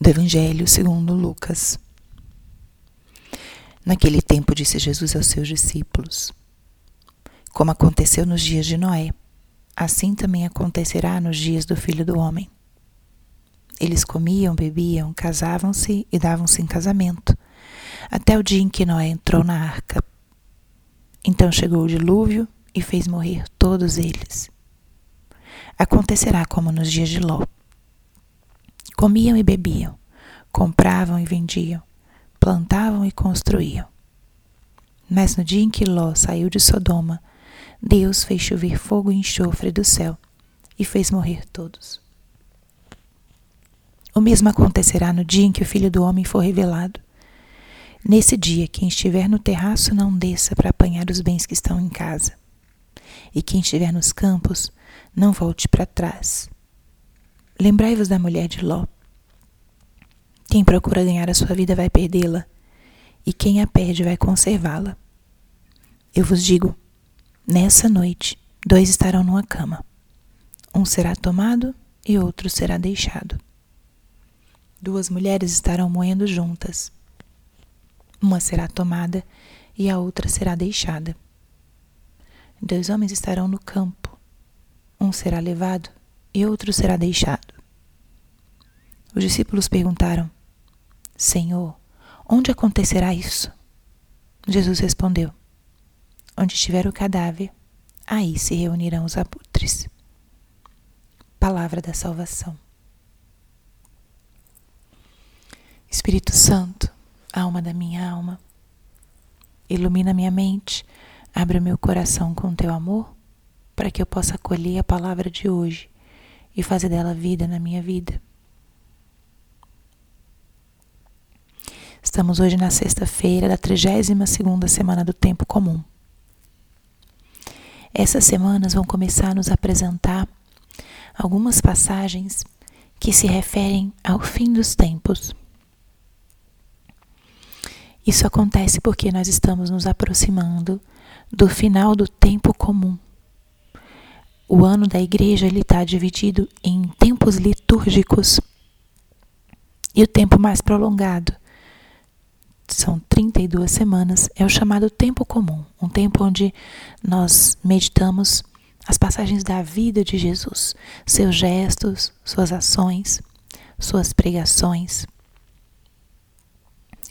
do Evangelho segundo Lucas. Naquele tempo disse Jesus aos seus discípulos: Como aconteceu nos dias de Noé, assim também acontecerá nos dias do Filho do Homem. Eles comiam, bebiam, casavam-se e davam-se em casamento, até o dia em que Noé entrou na arca. Então chegou o dilúvio e fez morrer todos eles. Acontecerá como nos dias de Ló. Comiam e bebiam, compravam e vendiam, plantavam e construíam. Mas no dia em que Ló saiu de Sodoma, Deus fez chover fogo e enxofre do céu e fez morrer todos. O mesmo acontecerá no dia em que o Filho do Homem for revelado. Nesse dia, quem estiver no terraço não desça para apanhar os bens que estão em casa. E quem estiver nos campos, não volte para trás. Lembrai-vos da mulher de Ló. Quem procura ganhar a sua vida vai perdê-la, e quem a perde vai conservá-la. Eu vos digo: nessa noite, dois estarão numa cama. Um será tomado e outro será deixado. Duas mulheres estarão moendo juntas. Uma será tomada e a outra será deixada. Dois homens estarão no campo. Um será levado e outro será deixado. Os discípulos perguntaram: Senhor, onde acontecerá isso? Jesus respondeu: Onde estiver o cadáver, aí se reunirão os abutres. Palavra da salvação. Espírito Santo, alma da minha alma, ilumina minha mente, abre o meu coração com teu amor, para que eu possa acolher a palavra de hoje e fazer dela vida na minha vida. Estamos hoje na sexta-feira da 32ª semana do tempo comum. Essas semanas vão começar a nos apresentar algumas passagens que se referem ao fim dos tempos. Isso acontece porque nós estamos nos aproximando do final do tempo comum. O ano da igreja está dividido em tempos litúrgicos e o tempo mais prolongado são 32 semanas é o chamado tempo comum, um tempo onde nós meditamos as passagens da vida de Jesus, seus gestos, suas ações, suas pregações.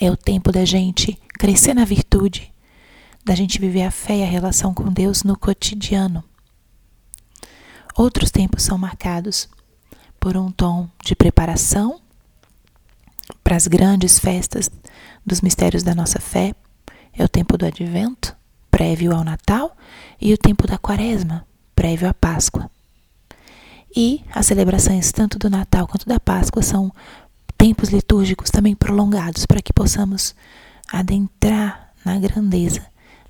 É o tempo da gente crescer na virtude, da gente viver a fé e a relação com Deus no cotidiano. Outros tempos são marcados por um tom de preparação para as grandes festas dos mistérios da nossa fé. É o tempo do advento, prévio ao Natal, e o tempo da quaresma, prévio à Páscoa. E as celebrações tanto do Natal quanto da Páscoa são tempos litúrgicos também prolongados para que possamos adentrar na grandeza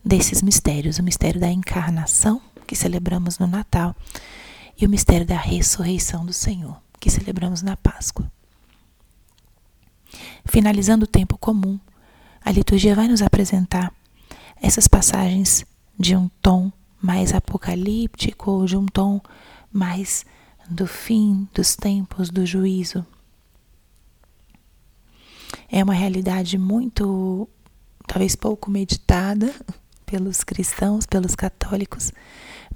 desses mistérios, o mistério da encarnação, que celebramos no Natal, e o mistério da ressurreição do Senhor, que celebramos na Páscoa. Finalizando o tempo comum, a liturgia vai nos apresentar essas passagens de um tom mais apocalíptico de um tom mais do fim dos tempos do juízo. É uma realidade muito, talvez pouco meditada pelos cristãos, pelos católicos,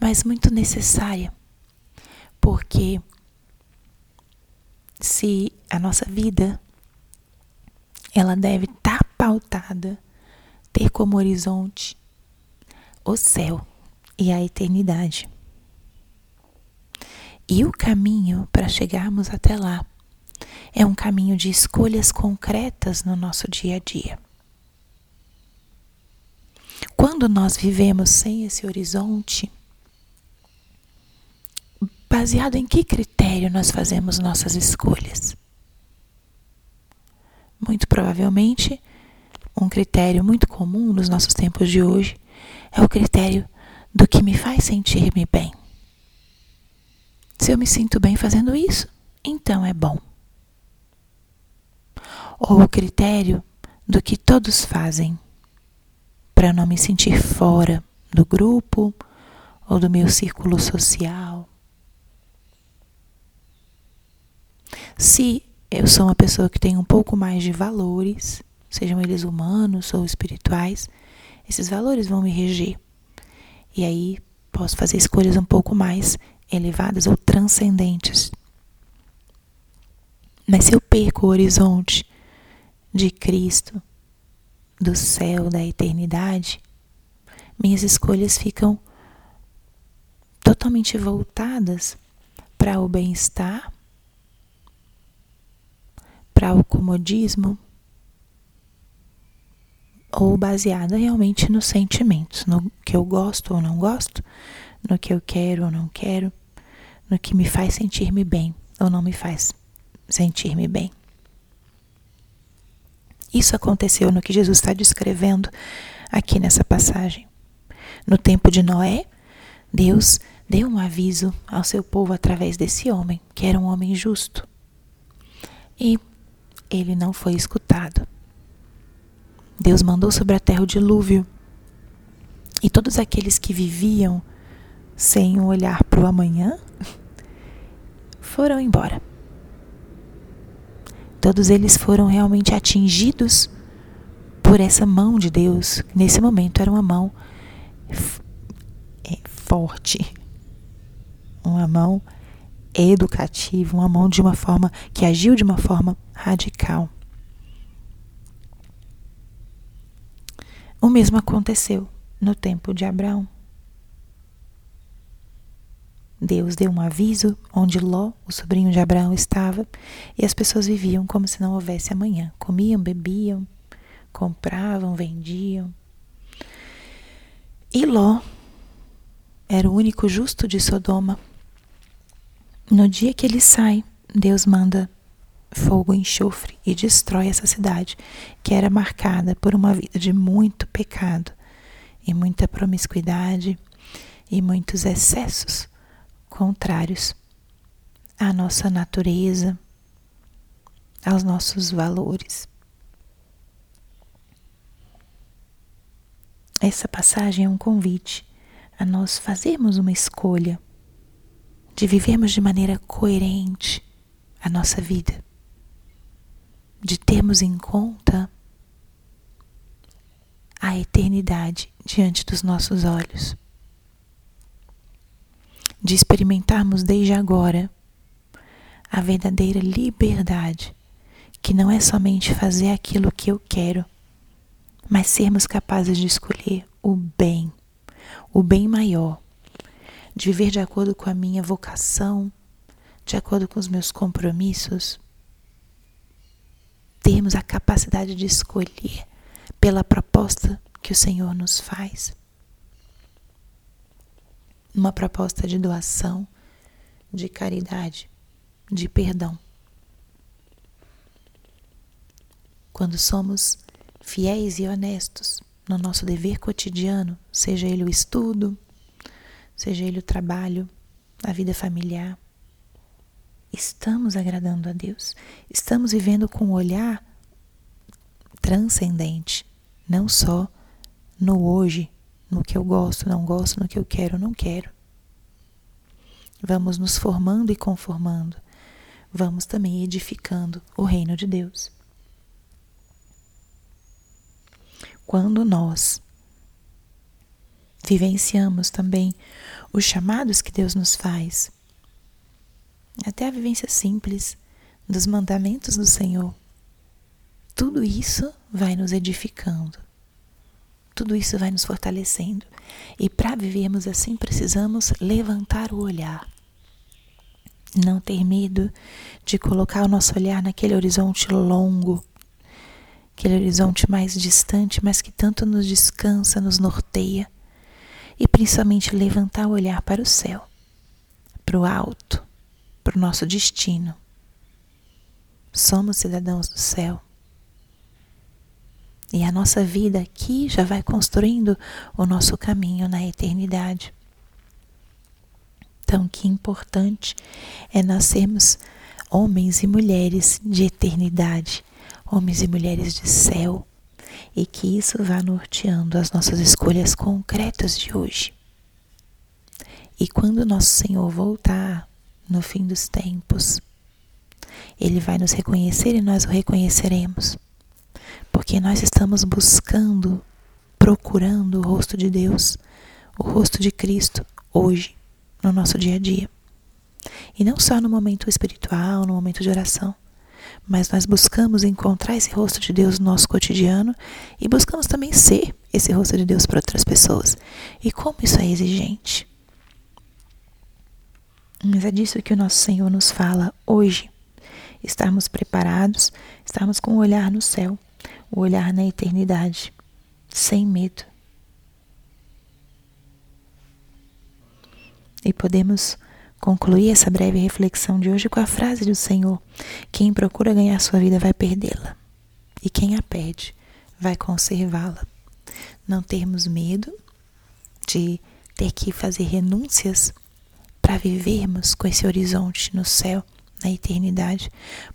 mas muito necessária porque se a nossa vida ela deve estar tá pautada, ter como horizonte o céu e a eternidade. E o caminho para chegarmos até lá é um caminho de escolhas concretas no nosso dia a dia. Quando nós vivemos sem esse horizonte, Baseado em que critério nós fazemos nossas escolhas? Muito provavelmente, um critério muito comum nos nossos tempos de hoje é o critério do que me faz sentir-me bem. Se eu me sinto bem fazendo isso, então é bom. Ou o critério do que todos fazem, para não me sentir fora do grupo ou do meu círculo social. Se eu sou uma pessoa que tem um pouco mais de valores, sejam eles humanos ou espirituais, esses valores vão me reger. E aí posso fazer escolhas um pouco mais elevadas ou transcendentes. Mas se eu perco o horizonte de Cristo, do céu, da eternidade, minhas escolhas ficam totalmente voltadas para o bem-estar, para o comodismo, ou baseada realmente nos sentimentos, no que eu gosto ou não gosto, no que eu quero ou não quero, no que me faz sentir-me bem ou não me faz sentir-me bem. Isso aconteceu no que Jesus está descrevendo aqui nessa passagem. No tempo de Noé, Deus deu um aviso ao seu povo através desse homem, que era um homem justo. E ele não foi escutado. Deus mandou sobre a terra o dilúvio. E todos aqueles que viviam sem olhar para o amanhã foram embora. Todos eles foram realmente atingidos por essa mão de Deus. Nesse momento era uma mão é, forte, uma mão educativa, uma mão de uma forma que agiu de uma forma radical. O mesmo aconteceu no tempo de Abraão. Deus deu um aviso onde Ló, o sobrinho de Abraão, estava e as pessoas viviam como se não houvesse amanhã. Comiam, bebiam, compravam, vendiam. E Ló era o único justo de Sodoma. No dia que ele sai, Deus manda fogo e enxofre e destrói essa cidade, que era marcada por uma vida de muito pecado e muita promiscuidade e muitos excessos contrários à nossa natureza, aos nossos valores. Essa passagem é um convite a nós fazermos uma escolha de vivermos de maneira coerente a nossa vida de termos em conta a eternidade diante dos nossos olhos, de experimentarmos desde agora a verdadeira liberdade, que não é somente fazer aquilo que eu quero, mas sermos capazes de escolher o bem, o bem maior, de viver de acordo com a minha vocação, de acordo com os meus compromissos termos a capacidade de escolher pela proposta que o Senhor nos faz. Uma proposta de doação, de caridade, de perdão. Quando somos fiéis e honestos no nosso dever cotidiano, seja ele o estudo, seja ele o trabalho, a vida familiar, estamos agradando a Deus, estamos vivendo com um olhar transcendente, não só no hoje, no que eu gosto, não gosto, no que eu quero, não quero. Vamos nos formando e conformando, vamos também edificando o reino de Deus. Quando nós vivenciamos também os chamados que Deus nos faz, até a vivência simples dos mandamentos do Senhor. Tudo isso vai nos edificando, tudo isso vai nos fortalecendo. E para vivermos assim, precisamos levantar o olhar. Não ter medo de colocar o nosso olhar naquele horizonte longo, aquele horizonte mais distante, mas que tanto nos descansa, nos norteia. E principalmente levantar o olhar para o céu, para o alto, para o nosso destino. Somos cidadãos do céu. E a nossa vida aqui já vai construindo o nosso caminho na eternidade. Então, que importante é nós sermos homens e mulheres de eternidade, homens e mulheres de céu, e que isso vá norteando as nossas escolhas concretas de hoje. E quando nosso Senhor voltar, no fim dos tempos, Ele vai nos reconhecer e nós o reconheceremos. Porque nós estamos buscando, procurando o rosto de Deus, o rosto de Cristo, hoje, no nosso dia a dia. E não só no momento espiritual, no momento de oração, mas nós buscamos encontrar esse rosto de Deus no nosso cotidiano e buscamos também ser esse rosto de Deus para outras pessoas. E como isso é exigente. Mas é disso que o nosso Senhor nos fala hoje. Estarmos preparados, estarmos com o olhar no céu, o olhar na eternidade, sem medo. E podemos concluir essa breve reflexão de hoje com a frase do Senhor: Quem procura ganhar sua vida vai perdê-la, e quem a perde vai conservá-la. Não termos medo de ter que fazer renúncias para vivermos com esse horizonte no céu, na eternidade,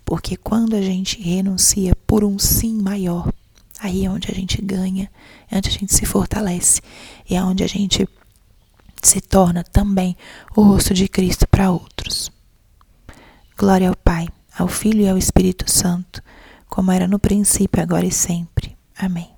porque quando a gente renuncia por um sim maior, aí é onde a gente ganha, é onde a gente se fortalece, é onde a gente se torna também o rosto de Cristo para outros. Glória ao Pai, ao Filho e ao Espírito Santo, como era no princípio, agora e sempre. Amém.